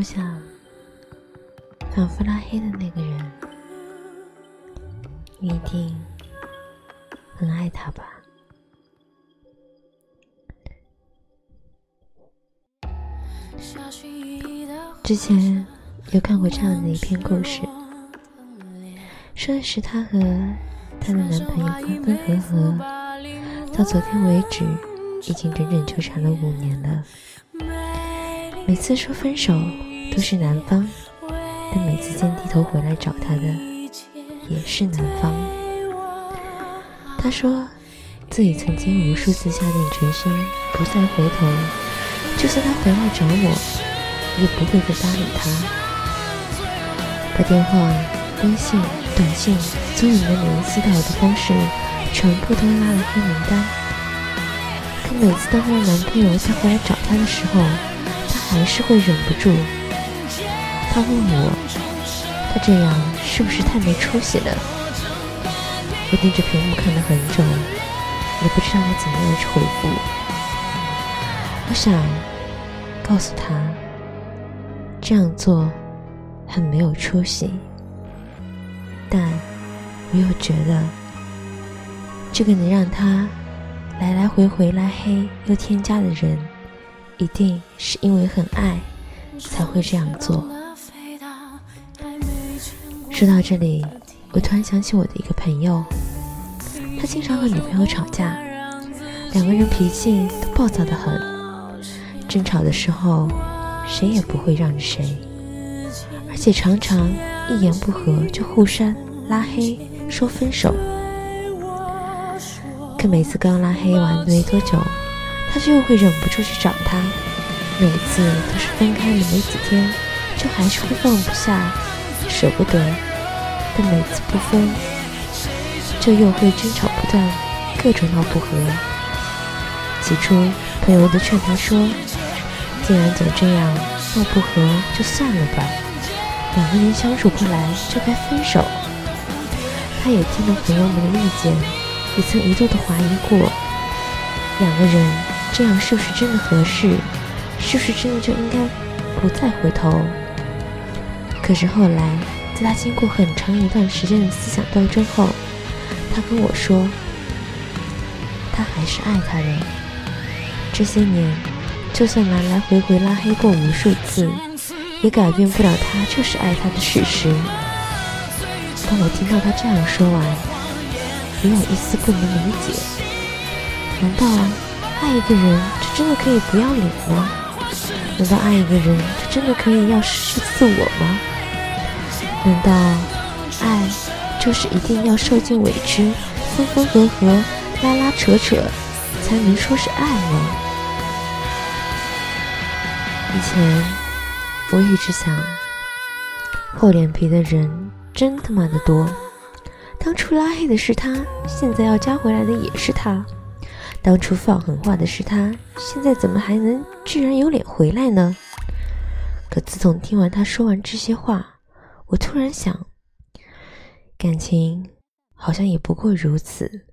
我想，反复拉黑的那个人，你一定很爱他吧？之前有看过这样的一篇故事，说的是她和她的男朋友分分合合，到昨天为止，已经整整纠缠了五年了。每次说分手都是男方，但每次见低头回来找她的也是男方。她说自己曾经无数次下定决心不再回头，就算他回来找我。也不会再搭理他，把电话、微信、短信，所有能联系到的方式，全部都拉了黑名单。可每次当她的男朋友再回来找她的时候，她还是会忍不住。他问我，他这样是不是太没出息了？我盯着屏幕看了很久，也不知道该怎么样去回复。我想告诉他。这样做很没有出息，但我又觉得，这个能让他来来回回拉黑又添加的人，一定是因为很爱才会这样做。说到这里，我突然想起我的一个朋友，他经常和女朋友吵架，两个人脾气都暴躁的很，争吵的时候。谁也不会让着谁，而且常常一言不合就互删、拉黑、说分手。可每次刚拉黑完没多久，他就又会忍不住去找他。每次都是分开了没几天，就还是会放不下、舍不得。但每次不分，就又会争吵不断，各种闹不和。起初，朋友都劝他说。既然总这样闹不和，就算了吧。两个人相处不来，就该分手。他也听了朋友们的意见，也曾一度的怀疑过，两个人这样是不是真的合适？是不是真的就应该不再回头？可是后来，在他经过很长一段时间的思想斗争后，他跟我说，他还是爱他的。这些年。就算来来回回拉黑过无数次，也改变不了他就是爱他的事实。当我听到他这样说完，也有一丝不能理解。难道爱一个人就真的可以不要脸吗？难道爱一个人就真的可以要失去自我吗？难道爱就是一定要受尽委屈、分分合合、拉拉扯扯，才能说是爱吗？以前我一直想，厚脸皮的人真他妈的多。当初拉黑的是他，现在要加回来的也是他。当初放狠话的是他，现在怎么还能居然有脸回来呢？可自从听完他说完这些话，我突然想，感情好像也不过如此。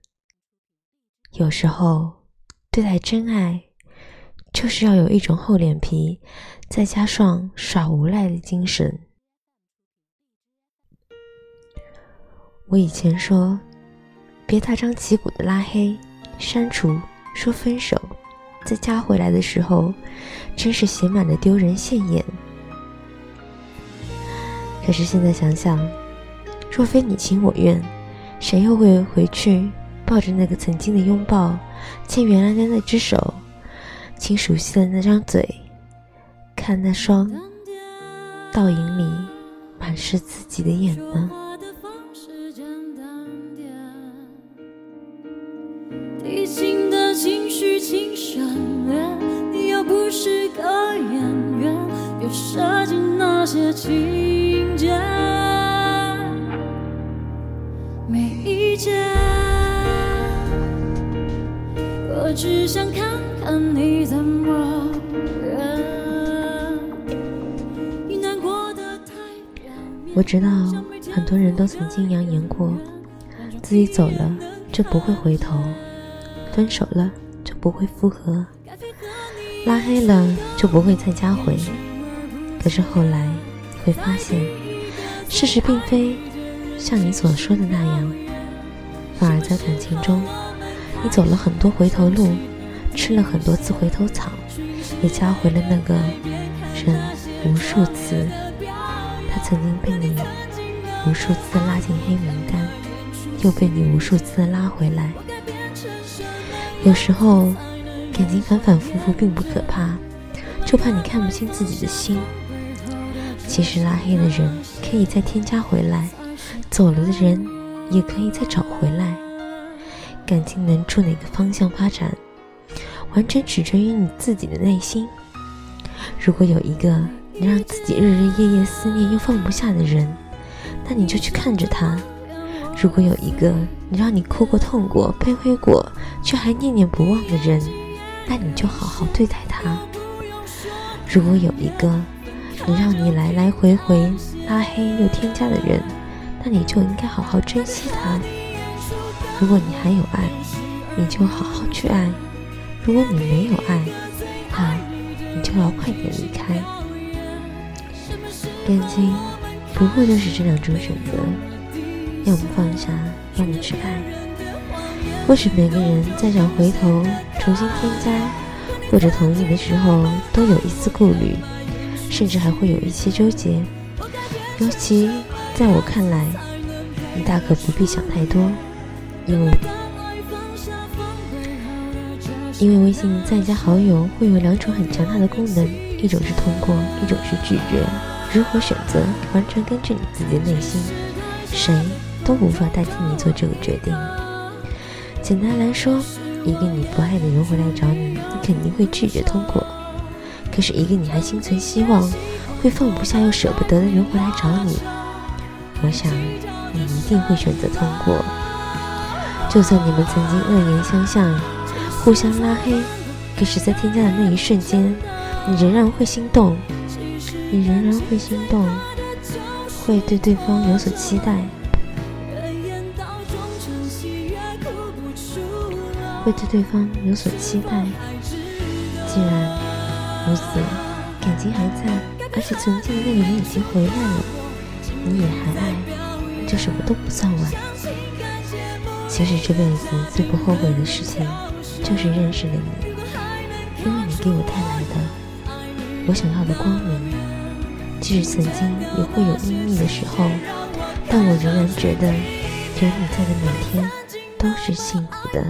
有时候对待真爱。就是要有一种厚脸皮，再加上耍无赖的精神。我以前说，别大张旗鼓的拉黑、删除、说分手，再加回来的时候，真是写满了丢人现眼。可是现在想想，若非你情我愿，谁又会回去抱着那个曾经的拥抱，牵原来的那只手？亲熟悉的那张嘴，看那双倒影里满是自己的眼呢？提醒的情绪，请省略。你又不是个演员，别设计那些情我只想看看你怎么。我知道很多人都曾经扬言过，自己走了就不会回头，分手了就不会复合，拉黑了就不会再加回。可可是后来你会发现，事实并非像你所说的那样，反而在感情中，你走了很多回头路，吃了很多次回头草，也加回了那个人无数次。他曾经被你无数次拉进黑名单，又被你无数次拉回来。有时候，感情反反复复并不可怕，就怕你看不清自己的心。其实拉黑的人可以再添加回来，走了的人也可以再找回来。感情能处哪个方向发展，完全取决于你自己的内心。如果有一个。能让自己日日夜夜思念又放不下的人，那你就去看着他。如果有一个能让你哭过、痛过、卑微过，却还念念不忘的人，那你就好好对待他。如果有一个能让你来来回回拉黑又添加的人，那你就应该好好珍惜他。如果你还有爱，你就好好去爱；如果你没有爱，那你就要快点离开。感情不过就是这两种选择，要么放下，要么去爱。或许每个人在想回头重新添加或者同意的时候，都有一丝顾虑，甚至还会有一些纠结。尤其在我看来，你大可不必想太多，因为因为微信再加好友会有两种很强大的功能，一种是通过，一种是拒绝。如何选择，完全根据你自己的内心，谁都无法代替你做这个决定。简单来说，一个你不爱的人回来找你，你肯定会拒绝通过；可是，一个你还心存希望、会放不下又舍不得的人回来找你，我想你一定会选择通过。就算你们曾经恶言相向、互相拉黑，可是，在添加的那一瞬间，你仍然会心动。你仍然会心动，会对对方有所期待，会对对方有所期待。既然如此，感情还在，而且曾经的那个人已经回来了，你也还爱，这什么都不算晚。其实这辈子最不后悔的事情，就是认识了你，因为你给我带来的我想要的光明。即使曾经也会有阴密的时候，但我仍然觉得有你在的每天都是幸福的。